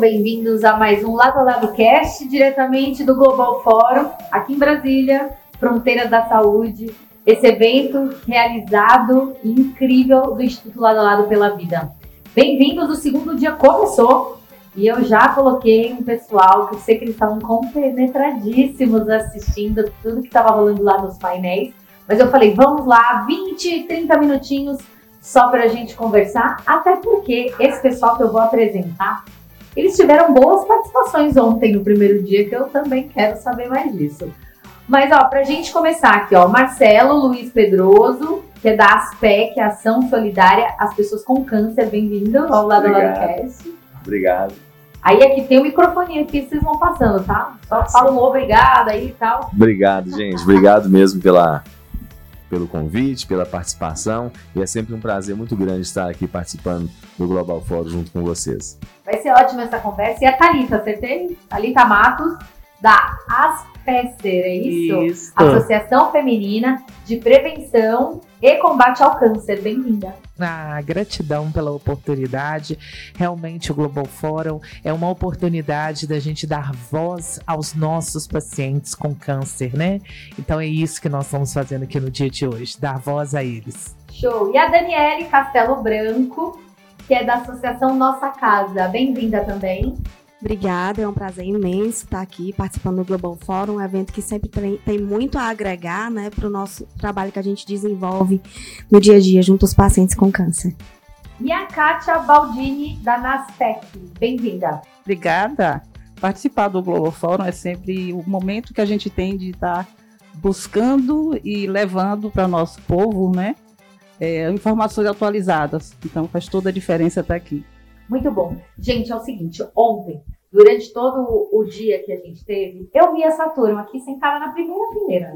bem-vindos a mais um Lado a Lado Cast, diretamente do Global Fórum, aqui em Brasília, Fronteira da Saúde. Esse evento realizado e incrível do Instituto Lado a Lado pela Vida. Bem-vindos, o segundo dia começou e eu já coloquei um pessoal que eu sei que eles estavam compenetradíssimos assistindo tudo que estava rolando lá nos painéis. Mas eu falei, vamos lá, 20, 30 minutinhos só para a gente conversar, até porque esse pessoal que eu vou apresentar, eles tiveram boas participações ontem no primeiro dia, que eu também quero saber mais disso. Mas, ó, pra gente começar aqui, ó, Marcelo Luiz Pedroso, que é da ASPEC, Ação Solidária às Pessoas com Câncer, bem-vindo ao lado do Cast. Obrigado. Aí aqui tem o um microfone aqui, vocês vão passando, tá? Só fala um obrigado aí e tal. Obrigado, gente. Obrigado mesmo pela pelo convite, pela participação. E é sempre um prazer muito grande estar aqui participando do Global Fórum junto com vocês. Vai ser ótima essa conversa. E a Thalita, acertei? Thalita Matos, da ASPECER, é isso? Isso. Associação Feminina de Prevenção e Combate ao Câncer. Bem-vinda. Ah, gratidão pela oportunidade. Realmente o Global Forum é uma oportunidade da gente dar voz aos nossos pacientes com câncer, né? Então é isso que nós estamos fazendo aqui no dia de hoje, dar voz a eles. Show! E a Daniele Castelo Branco, que é da Associação Nossa Casa. Bem-vinda também. Obrigada, é um prazer imenso estar aqui participando do Global Forum, um evento que sempre tem, tem muito a agregar né, para o nosso trabalho que a gente desenvolve no dia a dia junto aos pacientes com câncer. E a Kátia Baldini, da Nastec. Bem-vinda. Obrigada. Participar do Global Forum é sempre o momento que a gente tem de estar buscando e levando para nosso povo né, é, informações atualizadas. Então faz toda a diferença estar aqui. Muito bom. Gente, é o seguinte, ontem, durante todo o dia que a gente teve, eu vi essa turma aqui sentada na primeira fileira,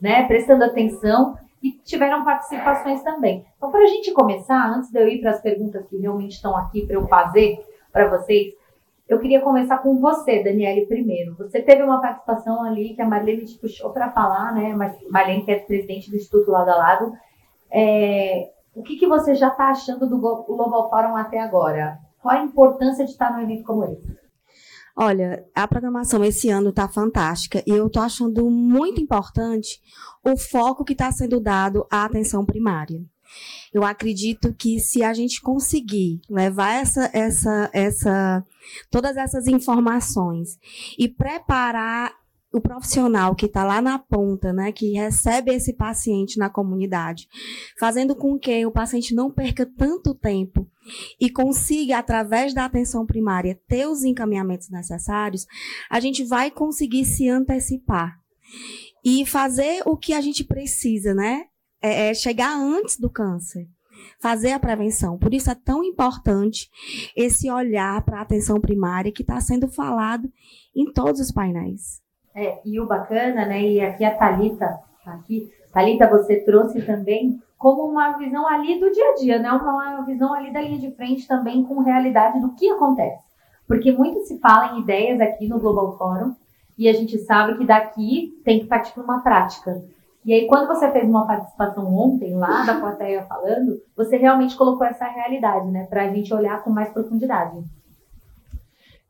né? Prestando atenção e tiveram participações também. Então, para a gente começar, antes de eu ir para as perguntas que realmente estão aqui para eu fazer para vocês, eu queria começar com você, Daniele, primeiro. Você teve uma participação ali que a Marlene te puxou para falar, né? Marlene, que é presidente do Instituto Lado a Lado. É, o que, que você já está achando do Global Forum até agora? Qual a importância de estar num evento como esse? Olha, a programação esse ano está fantástica e eu estou achando muito importante o foco que está sendo dado à atenção primária. Eu acredito que se a gente conseguir levar essa, essa, essa, todas essas informações e preparar o profissional que está lá na ponta, né, que recebe esse paciente na comunidade, fazendo com que o paciente não perca tanto tempo e consiga, através da atenção primária, ter os encaminhamentos necessários, a gente vai conseguir se antecipar e fazer o que a gente precisa, né? É, é chegar antes do câncer fazer a prevenção. Por isso é tão importante esse olhar para a atenção primária que está sendo falado em todos os painéis. É, e o bacana, né? E aqui a Talita, aqui, Talita, você trouxe também como uma visão ali do dia a dia, né? Uma visão ali da linha de frente também com realidade do que acontece. Porque muito se fala em ideias aqui no Global Forum e a gente sabe que daqui tem que partir para uma prática. E aí, quando você fez uma participação ontem lá da plateia falando, você realmente colocou essa realidade, né? Para a gente olhar com mais profundidade.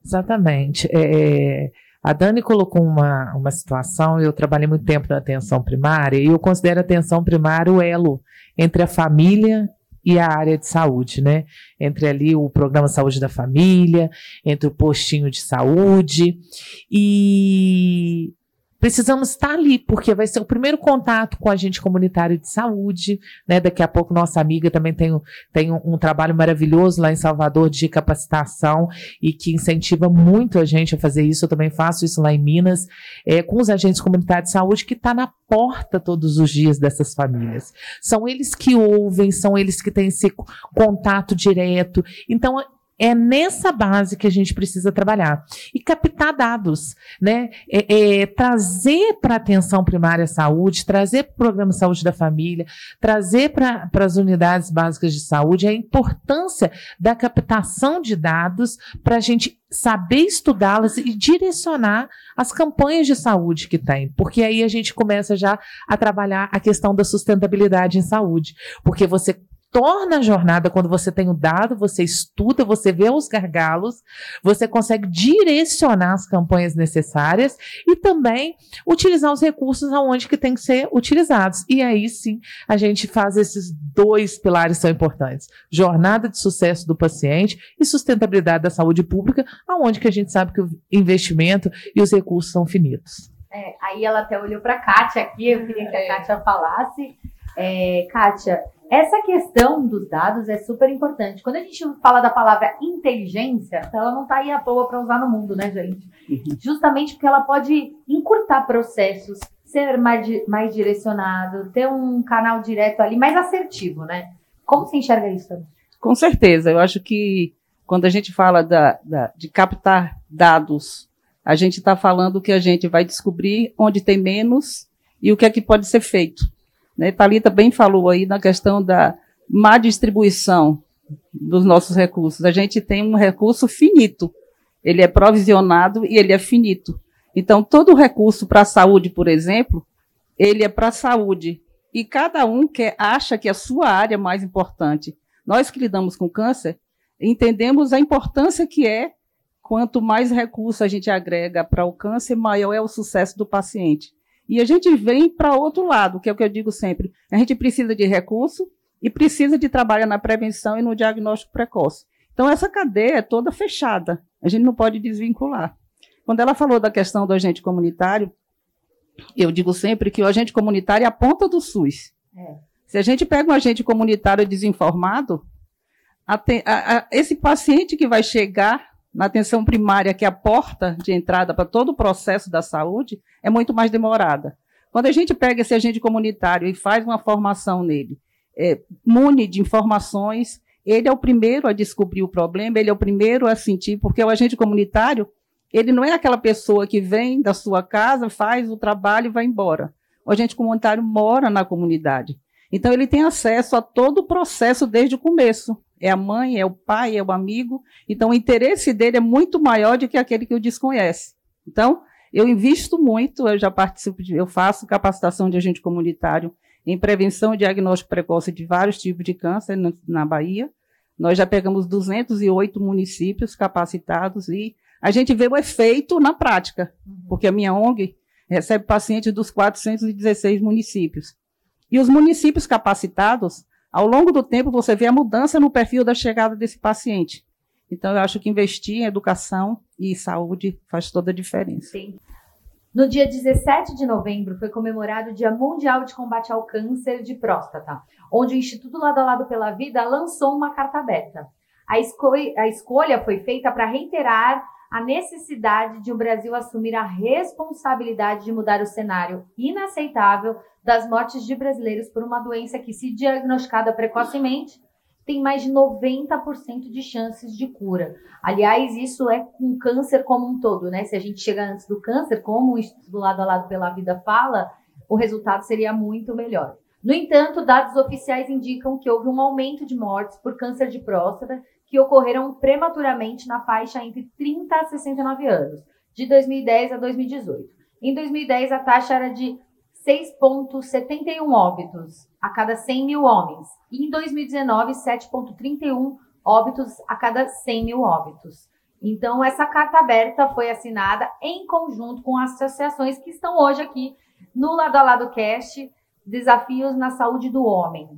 Exatamente. É, a Dani colocou uma, uma situação, eu trabalhei muito tempo na atenção primária, e eu considero a atenção primária o elo entre a família e a área de saúde, né? Entre ali o programa Saúde da Família, entre o postinho de saúde. E precisamos estar ali, porque vai ser o primeiro contato com a gente comunitário de saúde, né? Daqui a pouco nossa amiga também tem, tem um, um, trabalho maravilhoso lá em Salvador de capacitação e que incentiva muito a gente a fazer isso. Eu também faço isso lá em Minas, é, com os agentes comunitários de saúde que está na porta todos os dias dessas famílias. São eles que ouvem, são eles que têm esse contato direto. Então, é nessa base que a gente precisa trabalhar. E captar dados, né? É, é, trazer para a atenção primária saúde, trazer para o programa de saúde da família, trazer para as unidades básicas de saúde a importância da captação de dados para a gente saber estudá-las e direcionar as campanhas de saúde que tem, porque aí a gente começa já a trabalhar a questão da sustentabilidade em saúde, porque você torna a jornada, quando você tem o dado, você estuda, você vê os gargalos, você consegue direcionar as campanhas necessárias e também utilizar os recursos aonde que tem que ser utilizados. E aí sim, a gente faz esses dois pilares são importantes: jornada de sucesso do paciente e sustentabilidade da saúde pública, aonde que a gente sabe que o investimento e os recursos são finitos. É, aí ela até olhou para a Kátia aqui, eu queria que a é. Kátia falasse. É, Kátia, essa questão dos dados é super importante. Quando a gente fala da palavra inteligência, ela não está aí à toa para usar no mundo, né, gente? Uhum. Justamente porque ela pode encurtar processos, ser mais, mais direcionado, ter um canal direto ali mais assertivo, né? Como você enxerga isso também? Com certeza. Eu acho que quando a gente fala da, da de captar dados, a gente está falando que a gente vai descobrir onde tem menos e o que é que pode ser feito. Né? Thalita bem falou aí na questão da má distribuição dos nossos recursos. A gente tem um recurso finito. Ele é provisionado e ele é finito. Então, todo recurso para a saúde, por exemplo, ele é para a saúde. E cada um que acha que a sua área é mais importante. Nós que lidamos com câncer, entendemos a importância que é quanto mais recursos a gente agrega para o câncer, maior é o sucesso do paciente. E a gente vem para outro lado, que é o que eu digo sempre. A gente precisa de recurso e precisa de trabalho na prevenção e no diagnóstico precoce. Então, essa cadeia é toda fechada. A gente não pode desvincular. Quando ela falou da questão do agente comunitário, eu digo sempre que o agente comunitário é a ponta do SUS. É. Se a gente pega um agente comunitário desinformado, a, a, a, esse paciente que vai chegar na atenção primária, que é a porta de entrada para todo o processo da saúde, é muito mais demorada. Quando a gente pega esse agente comunitário e faz uma formação nele, é, mune de informações, ele é o primeiro a descobrir o problema, ele é o primeiro a sentir, porque o agente comunitário, ele não é aquela pessoa que vem da sua casa, faz o trabalho e vai embora. O agente comunitário mora na comunidade. Então, ele tem acesso a todo o processo desde o começo é a mãe, é o pai, é o amigo. Então, o interesse dele é muito maior do que aquele que o desconhece. Então, eu invisto muito, eu já participo, de, eu faço capacitação de agente comunitário em prevenção e diagnóstico precoce de vários tipos de câncer na, na Bahia. Nós já pegamos 208 municípios capacitados e a gente vê o efeito na prática, porque a minha ONG recebe pacientes dos 416 municípios. E os municípios capacitados, ao longo do tempo, você vê a mudança no perfil da chegada desse paciente. Então, eu acho que investir em educação e saúde faz toda a diferença. Sim. No dia 17 de novembro foi comemorado o Dia Mundial de Combate ao Câncer de Próstata, onde o Instituto Lado a Lado pela Vida lançou uma carta aberta. A, esco a escolha foi feita para reiterar a necessidade de o Brasil assumir a responsabilidade de mudar o cenário inaceitável das mortes de brasileiros por uma doença que, se diagnosticada precocemente, tem mais de 90% de chances de cura. Aliás, isso é com câncer como um todo, né? Se a gente chegar antes do câncer, como o Instituto Lado a Lado pela Vida fala, o resultado seria muito melhor. No entanto, dados oficiais indicam que houve um aumento de mortes por câncer de próstata que ocorreram prematuramente na faixa entre 30 a 69 anos, de 2010 a 2018. Em 2010, a taxa era de 6,71 óbitos a cada 100 mil homens, e em 2019, 7,31 óbitos a cada 100 mil óbitos. Então, essa carta aberta foi assinada em conjunto com as associações que estão hoje aqui no Lado a Lado Cast, Desafios na Saúde do Homem.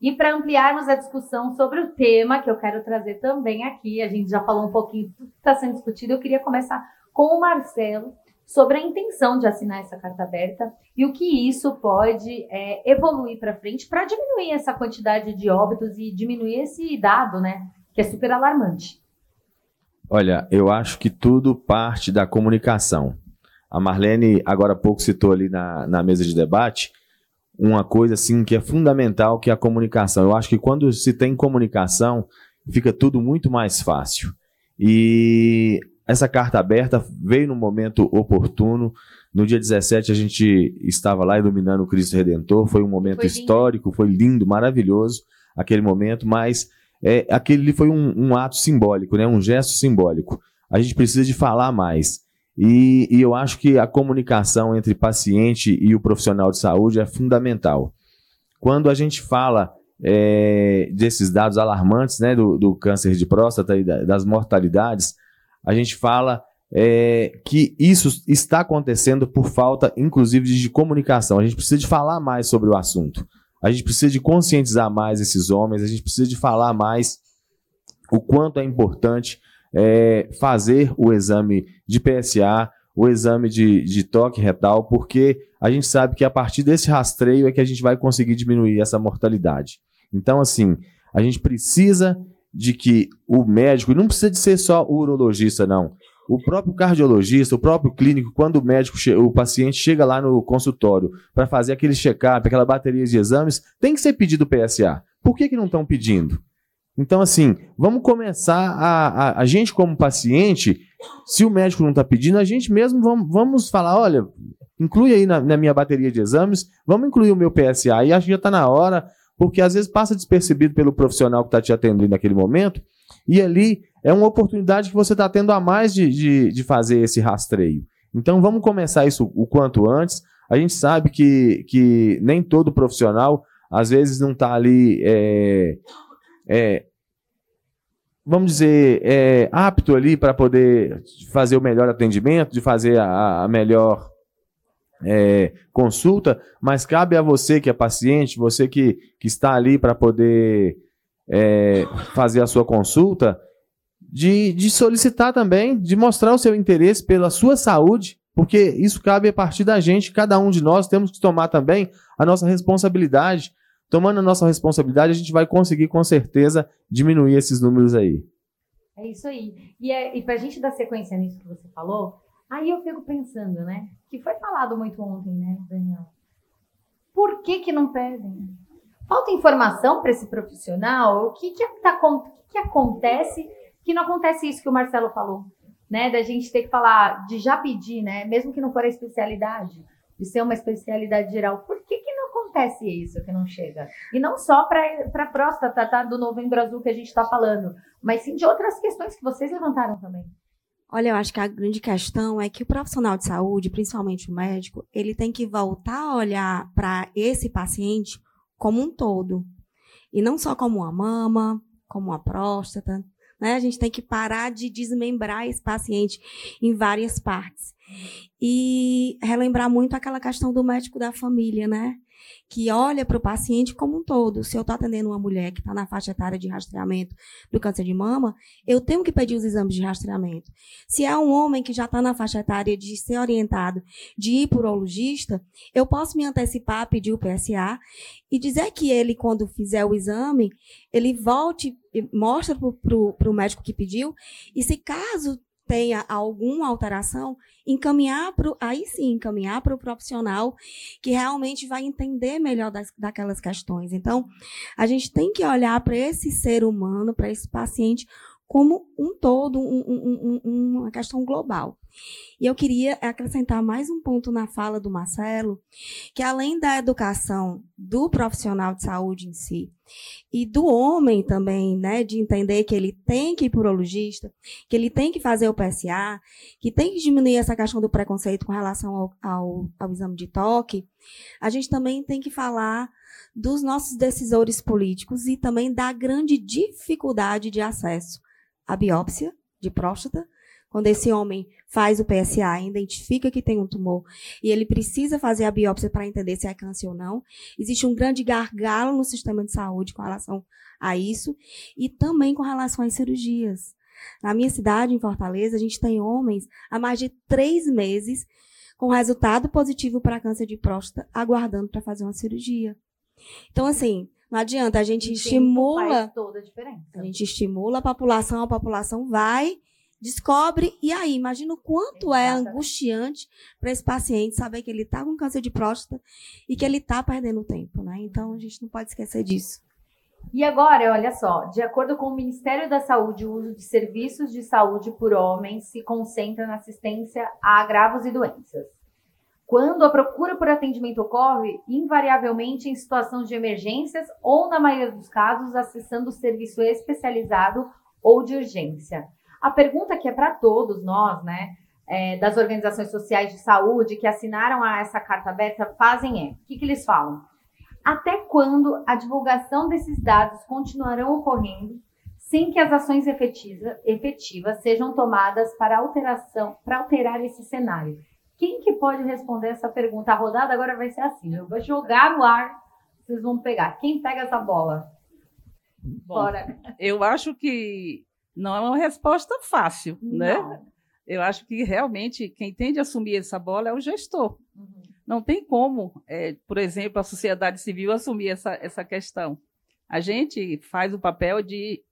E para ampliarmos a discussão sobre o tema, que eu quero trazer também aqui, a gente já falou um pouquinho do que está sendo discutido, eu queria começar com o Marcelo sobre a intenção de assinar essa carta aberta e o que isso pode é, evoluir para frente para diminuir essa quantidade de óbitos e diminuir esse dado, né, que é super alarmante. Olha, eu acho que tudo parte da comunicação. A Marlene, agora há pouco, citou ali na, na mesa de debate uma coisa assim que é fundamental, que é a comunicação. Eu acho que quando se tem comunicação, fica tudo muito mais fácil. E essa carta aberta veio no momento oportuno. No dia 17 a gente estava lá iluminando o Cristo Redentor, foi um momento foi histórico, foi lindo, maravilhoso aquele momento, mas é, aquele foi um, um ato simbólico, né? um gesto simbólico. A gente precisa de falar mais. E, e, eu acho que a comunicação entre paciente e o profissional de saúde é fundamental. Quando a gente fala é, desses dados alarmantes né, do, do, câncer de próstata e das mortalidades, a gente fala é, que isso está acontecendo por falta, inclusive, de comunicação. A gente precisa de falar mais sobre o assunto. A gente precisa de conscientizar mais esses homens, a gente precisa de falar mais o quanto é importante é, fazer o exame de PSA, o exame de, de toque retal, porque a gente sabe que a partir desse rastreio é que a gente vai conseguir diminuir essa mortalidade. Então, assim, a gente precisa de que o médico, não precisa de ser só o urologista, não. O próprio cardiologista, o próprio clínico, quando o médico, o paciente chega lá no consultório para fazer aquele check-up, aquela bateria de exames, tem que ser pedido PSA. Por que, que não estão pedindo? Então, assim, vamos começar a, a, a gente, como paciente, se o médico não está pedindo, a gente mesmo vamos, vamos falar: olha, inclui aí na, na, minha bateria de exames, vamos incluir o meu PSA. E acho que já está na hora, porque às vezes passa despercebido pelo profissional que está te atendendo naquele momento, e ali é uma oportunidade que você está tendo a mais de, de, de fazer esse rastreio. Então vamos começar isso o quanto antes. A gente sabe que, que nem todo profissional, às vezes, não está ali. É, é, vamos dizer, é, apto ali para poder fazer o melhor atendimento, de fazer a, a melhor é, consulta, mas cabe a você que é paciente, você que, que está ali para poder é, fazer a sua consulta, de, de solicitar também, de mostrar o seu interesse pela sua saúde, porque isso cabe a partir da gente, cada um de nós temos que tomar também a nossa responsabilidade tomando a nossa responsabilidade, a gente vai conseguir com certeza diminuir esses números aí. É isso aí. E, é, e para a gente dar sequência nisso que você falou, aí eu fico pensando, né? Que foi falado muito ontem, né, Daniel? Por que, que não pedem? Falta informação para esse profissional? O que, que, tá, o que, que acontece que não acontece isso que o Marcelo falou? Né, da gente ter que falar, de já pedir, né? Mesmo que não for a especialidade, de ser uma especialidade geral. Por que, acontece isso que não chega? E não só para a próstata tá, do novembro azul que a gente está falando, mas sim de outras questões que vocês levantaram também. Olha, eu acho que a grande questão é que o profissional de saúde, principalmente o médico, ele tem que voltar a olhar para esse paciente como um todo. E não só como uma mama, como uma próstata. Né? A gente tem que parar de desmembrar esse paciente em várias partes. E relembrar muito aquela questão do médico da família, né? Que olha para o paciente como um todo. Se eu estou atendendo uma mulher que está na faixa etária de rastreamento do câncer de mama, eu tenho que pedir os exames de rastreamento. Se é um homem que já está na faixa etária de ser orientado de ir por urologista, eu posso me antecipar, pedir o PSA e dizer que ele, quando fizer o exame, ele volte, mostra para o médico que pediu, e se caso tenha alguma alteração, encaminhar para aí sim, encaminhar para o profissional que realmente vai entender melhor das, daquelas questões. Então, a gente tem que olhar para esse ser humano, para esse paciente, como um todo, um, um, um, uma questão global. E eu queria acrescentar mais um ponto na fala do Marcelo, que além da educação do profissional de saúde em si e do homem também, né, de entender que ele tem que ir para o urologista, que ele tem que fazer o PSA, que tem que diminuir essa questão do preconceito com relação ao, ao, ao exame de toque, a gente também tem que falar dos nossos decisores políticos e também da grande dificuldade de acesso a biópsia de próstata, quando esse homem faz o PSA, identifica que tem um tumor e ele precisa fazer a biópsia para entender se é câncer ou não. Existe um grande gargalo no sistema de saúde com relação a isso e também com relação às cirurgias. Na minha cidade, em Fortaleza, a gente tem homens há mais de três meses com resultado positivo para câncer de próstata, aguardando para fazer uma cirurgia. Então, assim, não adianta, a gente estimula. Faz toda a diferença. A gente estimula a população, a população vai, descobre, e aí, imagina o quanto é angustiante para esse paciente saber que ele está com câncer de próstata e que ele está perdendo tempo, né? Então a gente não pode esquecer disso. E agora, olha só, de acordo com o Ministério da Saúde, o uso de serviços de saúde por homens se concentra na assistência a agravos e doenças quando a procura por atendimento ocorre, invariavelmente em situação de emergências ou, na maioria dos casos, acessando o serviço especializado ou de urgência. A pergunta que é para todos nós, né, é, das organizações sociais de saúde que assinaram a essa carta aberta, fazem é: o que, que eles falam? Até quando a divulgação desses dados continuarão ocorrendo sem que as ações efetiva, efetivas sejam tomadas para alteração, para alterar esse cenário? Quem que pode responder essa pergunta? A rodada agora vai ser assim. Eu vou jogar no ar, vocês vão pegar. Quem pega essa bola? Bom, Bora. Eu acho que não é uma resposta fácil, né? não. né? Eu acho que realmente quem tem de assumir essa bola é o gestor. Uhum. Não tem como, é, por exemplo, a sociedade civil assumir essa, essa questão. A gente faz o papel de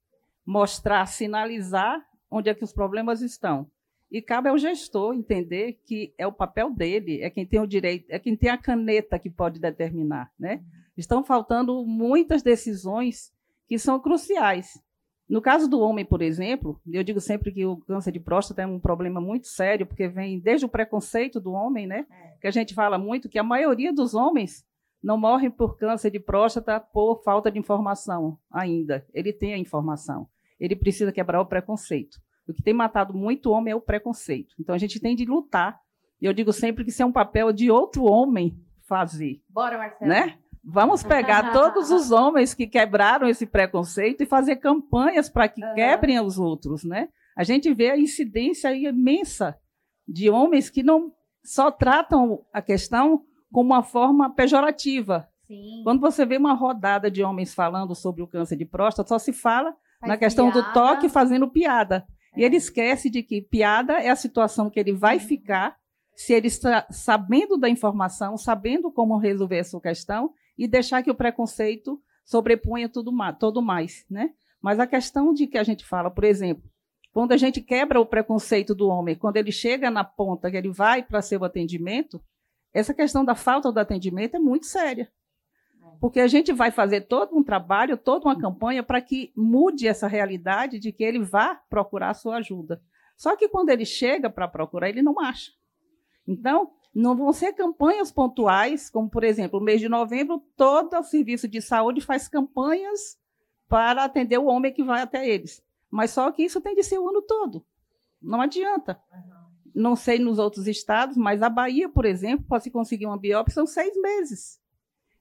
mostrar, sinalizar onde é que os problemas estão. E cabe ao gestor entender que é o papel dele, é quem tem o direito, é quem tem a caneta que pode determinar. Né? Estão faltando muitas decisões que são cruciais. No caso do homem, por exemplo, eu digo sempre que o câncer de próstata é um problema muito sério, porque vem desde o preconceito do homem, né? É. Que a gente fala muito que a maioria dos homens não morrem por câncer de próstata por falta de informação ainda. Ele tem a informação. Ele precisa quebrar o preconceito. O que tem matado muito homem é o preconceito. Então a gente tem de lutar. E eu digo sempre que isso é um papel de outro homem fazer. Bora, Marcelo. Né? Vamos pegar todos os homens que quebraram esse preconceito e fazer campanhas para que uhum. quebrem os outros, né? A gente vê a incidência imensa de homens que não só tratam a questão como uma forma pejorativa. Sim. Quando você vê uma rodada de homens falando sobre o câncer de próstata, só se fala Faz na questão piada. do toque fazendo piada. É. E ele esquece de que piada é a situação que ele vai uhum. ficar se ele está sabendo da informação, sabendo como resolver essa questão e deixar que o preconceito sobreponha tudo mais, todo mais, né? Mas a questão de que a gente fala, por exemplo, quando a gente quebra o preconceito do homem, quando ele chega na ponta, que ele vai para seu atendimento, essa questão da falta do atendimento é muito séria. Porque a gente vai fazer todo um trabalho, toda uma campanha para que mude essa realidade de que ele vá procurar a sua ajuda. Só que quando ele chega para procurar, ele não acha. Então, não vão ser campanhas pontuais, como, por exemplo, no mês de novembro, todo o serviço de saúde faz campanhas para atender o homem que vai até eles. Mas só que isso tem de ser o ano todo. Não adianta. Não sei nos outros estados, mas a Bahia, por exemplo, para se conseguir uma biópsia são seis meses.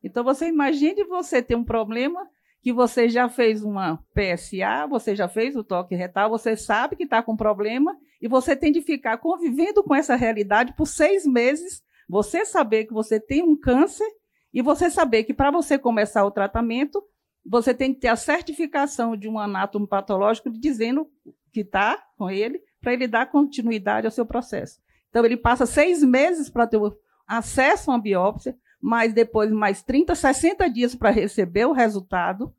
Então, você imagine você ter um problema que você já fez uma PSA, você já fez o toque retal, você sabe que está com problema e você tem de ficar convivendo com essa realidade por seis meses, você saber que você tem um câncer e você saber que para você começar o tratamento, você tem que ter a certificação de um anátomo patológico dizendo que está com ele, para ele dar continuidade ao seu processo. Então, ele passa seis meses para ter acesso a uma biópsia, mas depois mais 30, 60 dias para receber o resultado,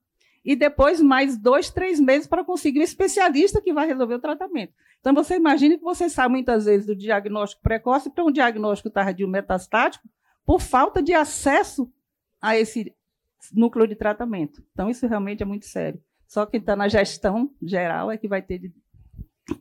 e depois mais dois, três meses para conseguir um especialista que vai resolver o tratamento. Então, você imagina que você sai muitas vezes do diagnóstico precoce para um diagnóstico tardio metastático por falta de acesso a esse núcleo de tratamento. Então, isso realmente é muito sério. Só quem está na gestão geral é que vai ter, de,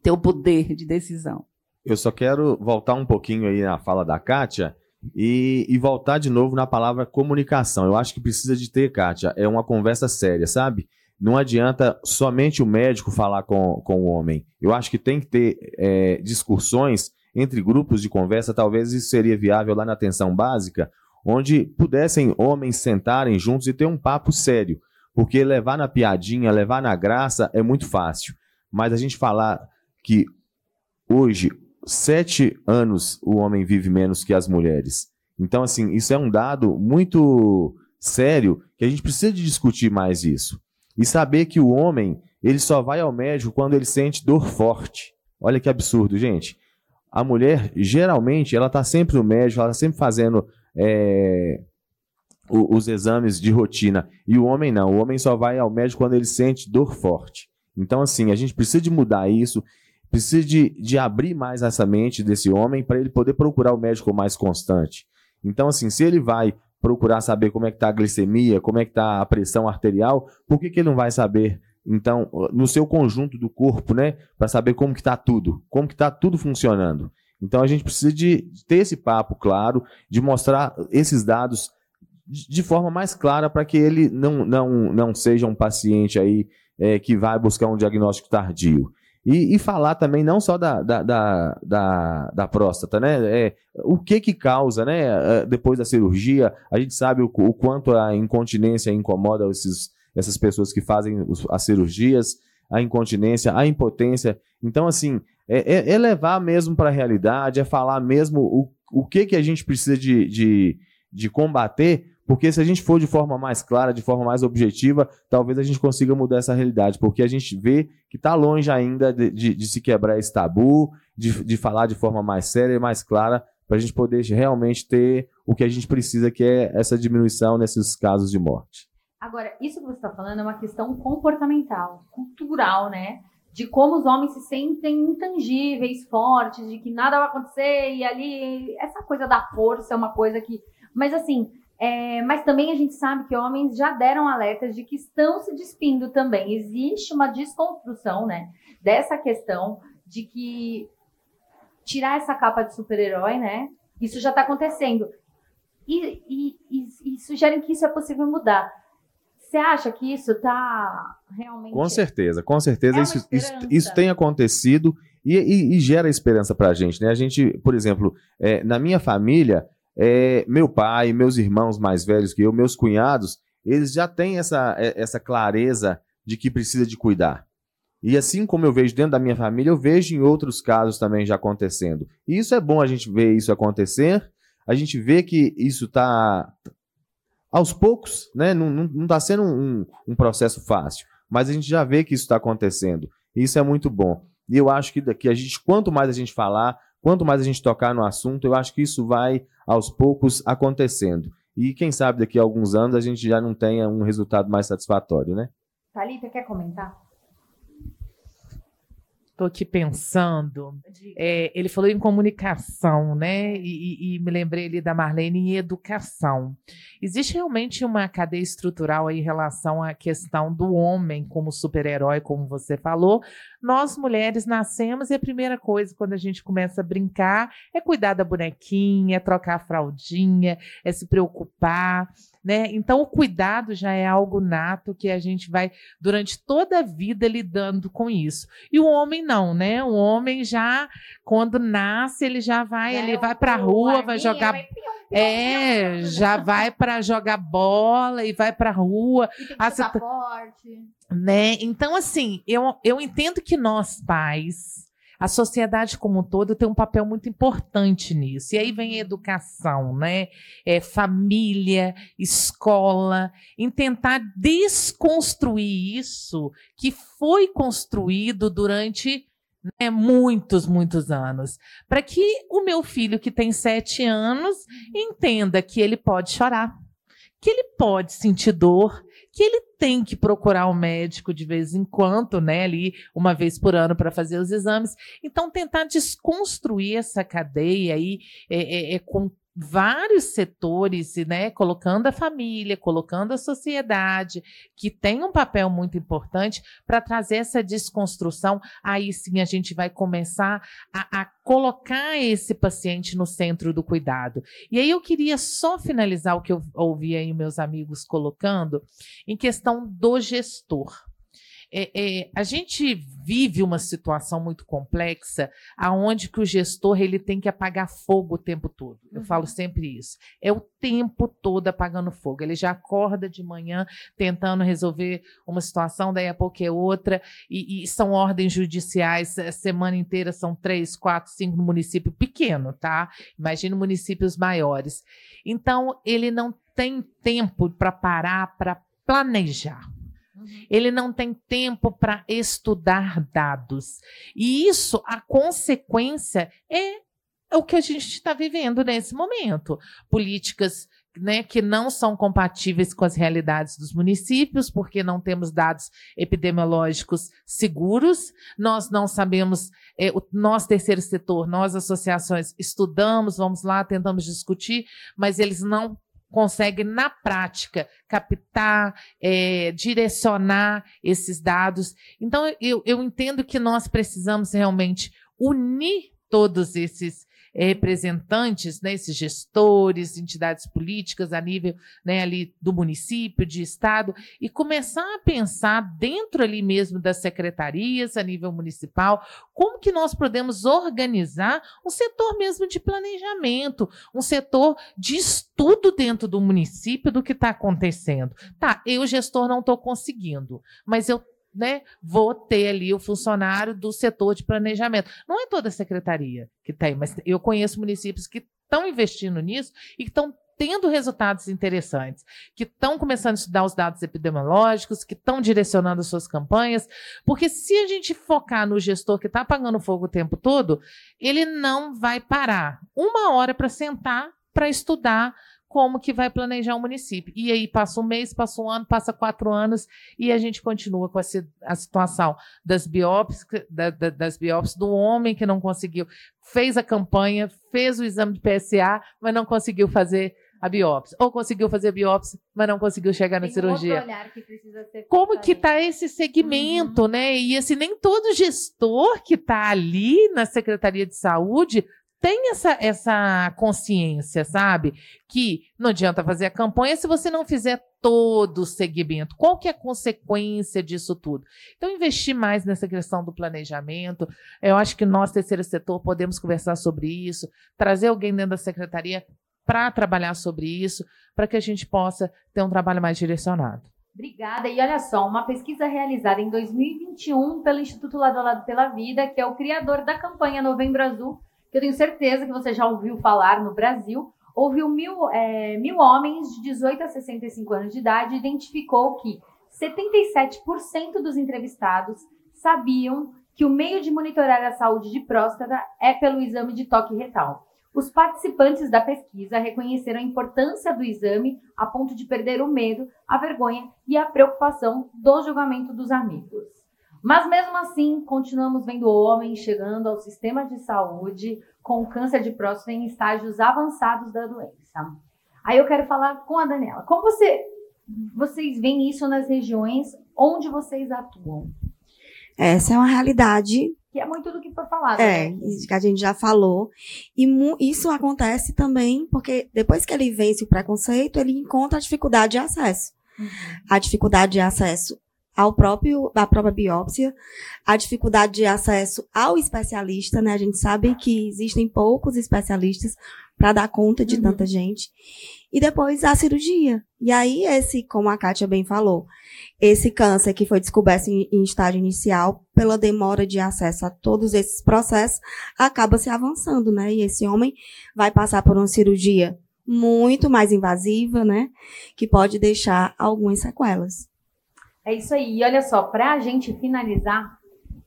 ter o poder de decisão. Eu só quero voltar um pouquinho aí na fala da Kátia e, e, voltar de novo na palavra comunicação. Eu acho que precisa de ter, Kátia, é uma conversa séria, sabe? Não adianta somente o médico falar com, com o homem. Eu acho que tem que ter é, discussões entre grupos de conversa, talvez isso seria viável lá na atenção básica, onde pudessem homens sentarem juntos e ter um papo sério. Porque levar na piadinha, levar na graça é muito fácil. Mas a gente falar que hoje sete anos o homem vive menos que as mulheres. Então, assim, isso é um dado muito sério que a gente precisa de discutir mais isso. E saber que o homem, ele só vai ao médico quando ele sente dor forte. Olha que absurdo, gente. A mulher, geralmente, ela está sempre no médico, ela está sempre fazendo é, os exames de rotina. E o homem não. O homem só vai ao médico quando ele sente dor forte. Então, assim, a gente precisa de mudar isso Precisa de, de abrir mais essa mente desse homem para ele poder procurar o médico mais constante. Então, assim, se ele vai procurar saber como é que está a glicemia, como é que está a pressão arterial, por que, que ele não vai saber, então, no seu conjunto do corpo, né? Para saber como que está tudo, como que está tudo funcionando. Então, a gente precisa de ter esse papo claro, de mostrar esses dados de forma mais clara para que ele não, não, não seja um paciente aí é, que vai buscar um diagnóstico tardio. E, e falar também não só da, da, da, da, da próstata, né? É, o que que causa, né? Depois da cirurgia, a gente sabe o, o quanto a incontinência incomoda esses, essas pessoas que fazem as cirurgias, a incontinência, a impotência. Então, assim, é, é, é levar mesmo para a realidade, é falar mesmo o, o que que a gente precisa de, de, de combater porque se a gente for de forma mais clara, de forma mais objetiva, talvez a gente consiga mudar essa realidade. Porque a gente vê que está longe ainda de, de, de, se quebrar esse tabu, de, de falar de forma mais séria e mais clara, para a gente poder realmente ter o que a gente precisa, que é essa diminuição nesses casos de morte. Agora, isso que você está falando é uma questão comportamental, cultural, né? De como os homens se sentem intangíveis, fortes, de que nada vai acontecer e ali. Essa coisa da força é uma coisa que. Mas assim, é, mas também a gente sabe que homens já deram alertas de que estão se despindo também. Existe uma desconstrução, né, dessa questão de que tirar essa capa de super-herói, né? Isso já está acontecendo. E, e, e, e, sugerem que isso é possível mudar. Você acha que isso está realmente. Com certeza, com certeza. É isso, isso, isso, tem acontecido e, gera esperança para a gente. Né? A gente, por exemplo, é, na minha família, é, meu pai, meus irmãos mais velhos que eu, meus cunhados, eles já têm essa, é, essa clareza de que precisa de cuidar. E assim como eu vejo dentro da minha família, eu vejo em outros casos também já acontecendo. E isso é bom a gente ver isso acontecer, a gente vê que isso está aos poucos, né? não está sendo um, um, processo fácil, mas a gente já vê que isso está acontecendo. E isso é muito bom. E eu acho que, que a gente, quanto mais a gente falar, quanto mais a gente tocar no assunto, eu acho que isso vai aos poucos acontecendo. E quem sabe daqui a alguns anos a gente já não tenha um resultado mais satisfatório, né? Thalita, quer comentar? Estou aqui pensando. É, ele falou em comunicação, né? E, e, me lembrei ali da Marlene em educação. Existe realmente uma cadeia estrutural aí em relação à questão do homem como super-herói, como você falou. Nós, mulheres, nascemos e a primeira coisa quando a gente começa a brincar é cuidar da bonequinha, é trocar a fraldinha, é se preocupar. Né? Então, o cuidado já é algo nato que a gente vai, durante toda a vida, lidando com isso. E o homem não, né? O homem já, quando nasce, ele já vai, é, ele vai para a rua, vai jogar. Vai... É, já vai para jogar bola e vai para a rua. E tem. Né? Então, assim, eu, eu entendo que nós, pais, a sociedade como um todo tem um papel muito importante nisso. E aí vem a uhum. educação, né? É, família, escola, em tentar desconstruir isso que foi construído durante né, muitos, muitos anos. Para que o meu filho, que tem sete anos, uhum. entenda que ele pode chorar, que ele pode sentir dor, que ele tem que procurar um médico de vez em quando, né, ali uma vez por ano para fazer os exames. Então tentar desconstruir essa cadeia aí é, é, é com vários setores, né, colocando a família, colocando a sociedade, que tem um papel muito importante para trazer essa desconstrução. Aí sim a gente vai começar a, a, colocar esse paciente no centro do cuidado. E aí eu queria só finalizar o que eu ouvi aí meus amigos colocando em questão do gestor. É, é, a gente vive uma situação muito complexa, aonde que o gestor ele tem que apagar fogo o tempo todo. Eu uhum. falo sempre isso. É o tempo todo apagando fogo. Ele já acorda de manhã tentando resolver uma situação, daí a pouco é outra, e, e são ordens judiciais, a semana inteira são três, quatro, cinco no município pequeno, tá? Imagina municípios maiores. Então, ele não tem tempo para parar para planejar. Uhum. Ele não tem tempo para estudar dados. E isso, a consequência é o que a gente está vivendo nesse momento. Políticas né, que não são compatíveis com as realidades dos municípios, porque não temos dados epidemiológicos seguros, nós não sabemos, é, o, nós, terceiro setor, nós, associações, estudamos, vamos lá, tentamos discutir, mas eles não consegue, na prática, captar, é, direcionar esses dados. Então, eu, eu entendo que nós precisamos realmente unir todos esses representantes, né, esses gestores, entidades políticas a nível né, ali do município, de estado, e começar a pensar dentro ali mesmo das secretarias a nível municipal, como que nós podemos organizar um setor mesmo de planejamento, um setor de estudo dentro do município do que está acontecendo. Tá, eu, gestor, não estou conseguindo, mas eu né, vou ter ali o funcionário do setor de planejamento. Não é toda a secretaria que tem, mas eu conheço municípios que estão investindo nisso e que estão tendo resultados interessantes, que estão começando a estudar os dados epidemiológicos, que estão direcionando suas campanhas, porque se a gente focar no gestor que está apagando fogo o tempo todo, ele não vai parar uma hora para sentar para estudar como que vai planejar o município. E aí passa um mês, passa um ano, passa quatro anos e a gente continua com a, a situação das biópsias, da, da, das biópsias do homem que não conseguiu, fez a campanha, fez o exame de PSA, mas não conseguiu fazer a biópsia. Ou conseguiu fazer a biópsia, mas não conseguiu chegar Tem na cirurgia. Que Como que está esse segmento, uhum. né? E assim, nem todo gestor que está ali na Secretaria de Saúde tem essa, essa consciência, sabe? Que não adianta fazer a campanha se você não fizer todo o segmento. Qual que é a consequência disso tudo? Então, investir mais nessa questão do planejamento. Eu acho que nós, terceiro setor, podemos conversar sobre isso, trazer alguém dentro da secretaria para trabalhar sobre isso, para que a gente possa ter um trabalho mais direcionado. Obrigada. E olha só, uma pesquisa realizada em 2021 pelo Instituto Lado a Lado pela Vida, que é o criador da campanha Novembro Azul, eu tenho certeza que você já ouviu falar no Brasil, ouviu mil, é, mil homens de 18 a 65 anos de idade e identificou que 77% dos entrevistados sabiam que o meio de monitorar a saúde de próstata é pelo exame de toque retal. Os participantes da pesquisa reconheceram a importância do exame a ponto de perder o medo, a vergonha e a preocupação do julgamento dos amigos. Mas mesmo assim, continuamos vendo homens chegando ao sistema de saúde com câncer de próstata em estágios avançados da doença. Aí eu quero falar com a Daniela. Como você, vocês veem isso nas regiões onde vocês atuam? Essa é uma realidade. Que é muito do que foi falado. É, né? que a gente já falou. E isso acontece também porque depois que ele vence o preconceito, ele encontra a dificuldade de acesso. Uhum. A dificuldade de acesso ao próprio, à própria biópsia, a dificuldade de acesso ao especialista, né? A gente sabe que existem poucos especialistas para dar conta de uhum. tanta gente. E depois a cirurgia. E aí, esse, como a Kátia bem falou, esse câncer que foi descoberto em, em estágio inicial, pela demora de acesso a todos esses processos, acaba se avançando, né? E esse homem vai passar por uma cirurgia muito mais invasiva, né? Que pode deixar algumas sequelas. É isso aí. E olha só, para a gente finalizar,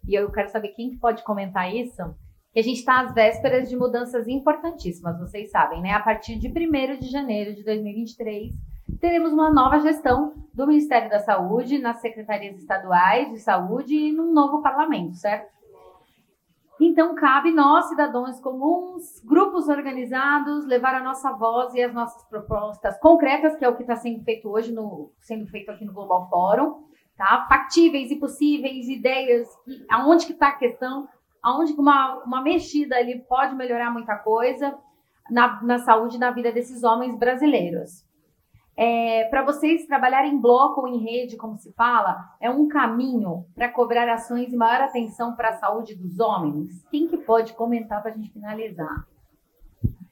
e eu quero saber quem pode comentar isso, que a gente está às vésperas de mudanças importantíssimas, vocês sabem, né? A partir de 1 de janeiro de 2023, teremos uma nova gestão do Ministério da Saúde nas secretarias estaduais de saúde e num novo parlamento, certo? Então, cabe nós, cidadãos comuns, grupos organizados, levar a nossa voz e as nossas propostas concretas, que é o que está sendo feito hoje, no, sendo feito aqui no Global Fórum, tá? Factíveis e possíveis, ideias, aonde que está a questão, aonde que uma, uma mexida ali pode melhorar muita coisa na, na saúde e na vida desses homens brasileiros. É, para vocês trabalharem em bloco ou em rede, como se fala, é um caminho para cobrar ações e maior atenção para a saúde dos homens? Quem que pode comentar para a gente finalizar?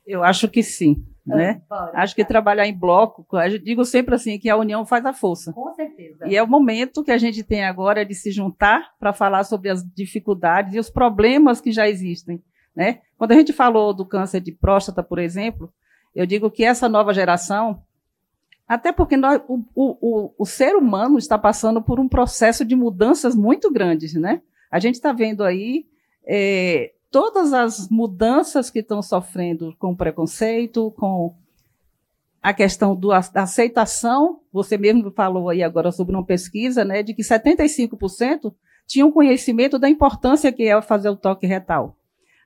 Eu acho que sim. Né? Acho que trabalhar em bloco, eu digo sempre assim que a união faz a força. Com certeza. E é o momento que a gente tem agora de se juntar para falar sobre as dificuldades e os problemas que já existem. Né? Quando a gente falou do câncer de próstata, por exemplo, eu digo que essa nova geração, até porque nós, o, o, o, ser humano está passando por um processo de mudanças muito grandes, né? A gente está vendo aí é, todas as mudanças que estão sofrendo com preconceito, com a questão do, da aceitação, você mesmo falou aí agora sobre uma pesquisa, né, de que 75% tinham conhecimento da importância que é fazer o toque retal.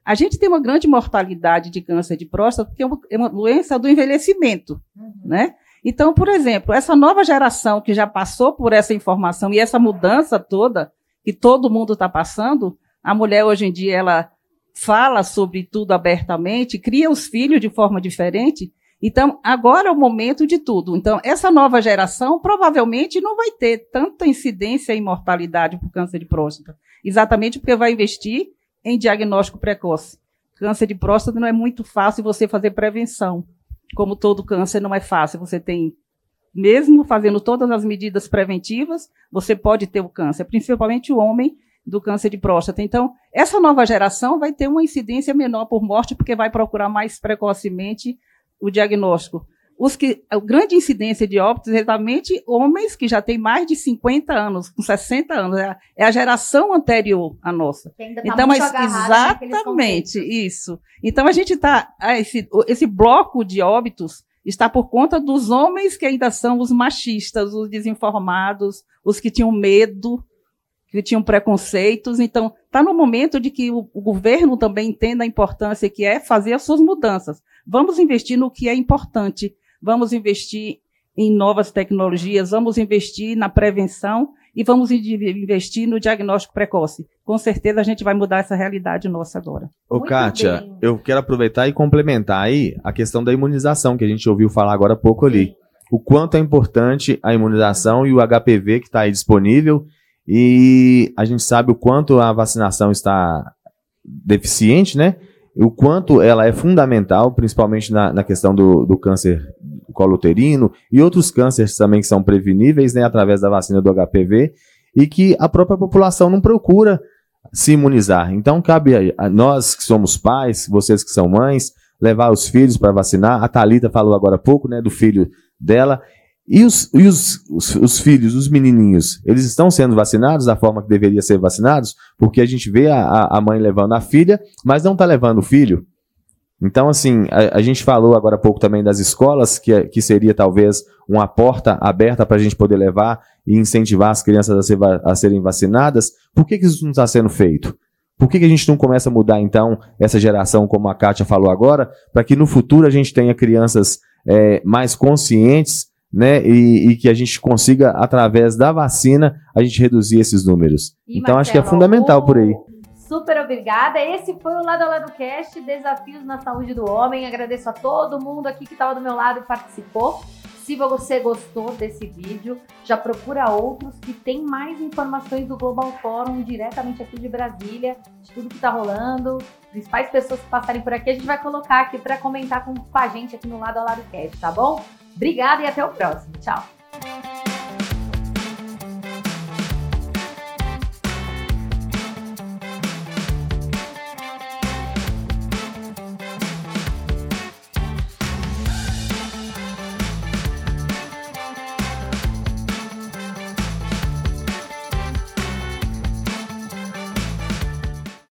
A gente tem uma grande mortalidade de câncer de próstata, porque é uma, é uma doença do envelhecimento, uhum. né? Então, por exemplo, essa nova geração que já passou por essa informação e essa mudança toda que todo mundo está passando, a mulher hoje em dia ela fala sobre tudo abertamente, cria os filhos de forma diferente. Então, agora é o momento de tudo. Então, essa nova geração provavelmente não vai ter tanta incidência em mortalidade por câncer de próstata, exatamente porque vai investir em diagnóstico precoce. Câncer de próstata não é muito fácil você fazer prevenção. Como todo câncer não é fácil, você tem mesmo fazendo todas as medidas preventivas, você pode ter o câncer, principalmente o homem do câncer de próstata. Então, essa nova geração vai ter uma incidência menor por morte, porque vai procurar mais precocemente o diagnóstico. Os que, a grande incidência de óbitos é exatamente homens que já têm mais de 50 anos, com 60 anos, é a, é a geração anterior à nossa. Que ainda tá Então, mas exatamente isso. Então a gente está esse, esse bloco de óbitos está por conta dos homens que ainda são os machistas, os desinformados, os que tinham medo, que tinham preconceitos. Então está no momento de que o, o governo também entenda a importância que é fazer as suas mudanças. Vamos investir no que é importante. Vamos investir em novas tecnologias, vamos investir na prevenção e vamos in- investir no diagnóstico precoce. Com certeza a gente vai mudar essa realidade nossa agora. Ô, Muito Kátia, bem. eu quero aproveitar e complementar aí a questão da imunização, que a gente ouviu falar agora há pouco ali. O quanto é importante a imunização e o HPV que está aí disponível. E a gente sabe o quanto a vacinação está deficiente, né? O quanto ela é fundamental, principalmente na, na questão do, do câncer do colo uterino e outros cânceres também que são preveníveis, né, através da vacina do HPV, e que a própria população não procura se imunizar. Então, cabe a, nós que somos pais, vocês que são mães, levar os filhos para vacinar. A Thalita falou agora há pouco, né, do filho dela. E, os, e os, os, os filhos, os menininhos, eles estão sendo vacinados da forma que deveriam ser vacinados? Porque a gente vê a, a- mãe levando a filha, mas não está levando o filho. Então, assim, a, a gente falou agora há pouco também das escolas, que, é- que seria talvez uma porta aberta para a gente poder levar e incentivar as crianças a, ser a serem vacinadas. Por que, que isso não está sendo feito? Por que, que a gente não começa a mudar, então, essa geração, como a Kátia falou agora, para que no futuro a gente tenha crianças é, mais conscientes, né? E, e que a gente consiga, através da vacina, a gente reduzir esses números. E, então, acho que é Marcelo, fundamental por aí. Super obrigada. Esse foi o Lado a Lado Cast, Desafios na Saúde do Homem. Agradeço a todo mundo aqui que estava do meu lado e participou. Se você gostou desse vídeo, já procura outros que tem mais informações do Global Forum diretamente aqui de Brasília, de tudo que está rolando, principais pessoas que passarem por aqui, a gente vai colocar aqui para comentar com, com a gente aqui no Lado a Lado Cast, tá bom? Obrigada e até o próximo. Tchau!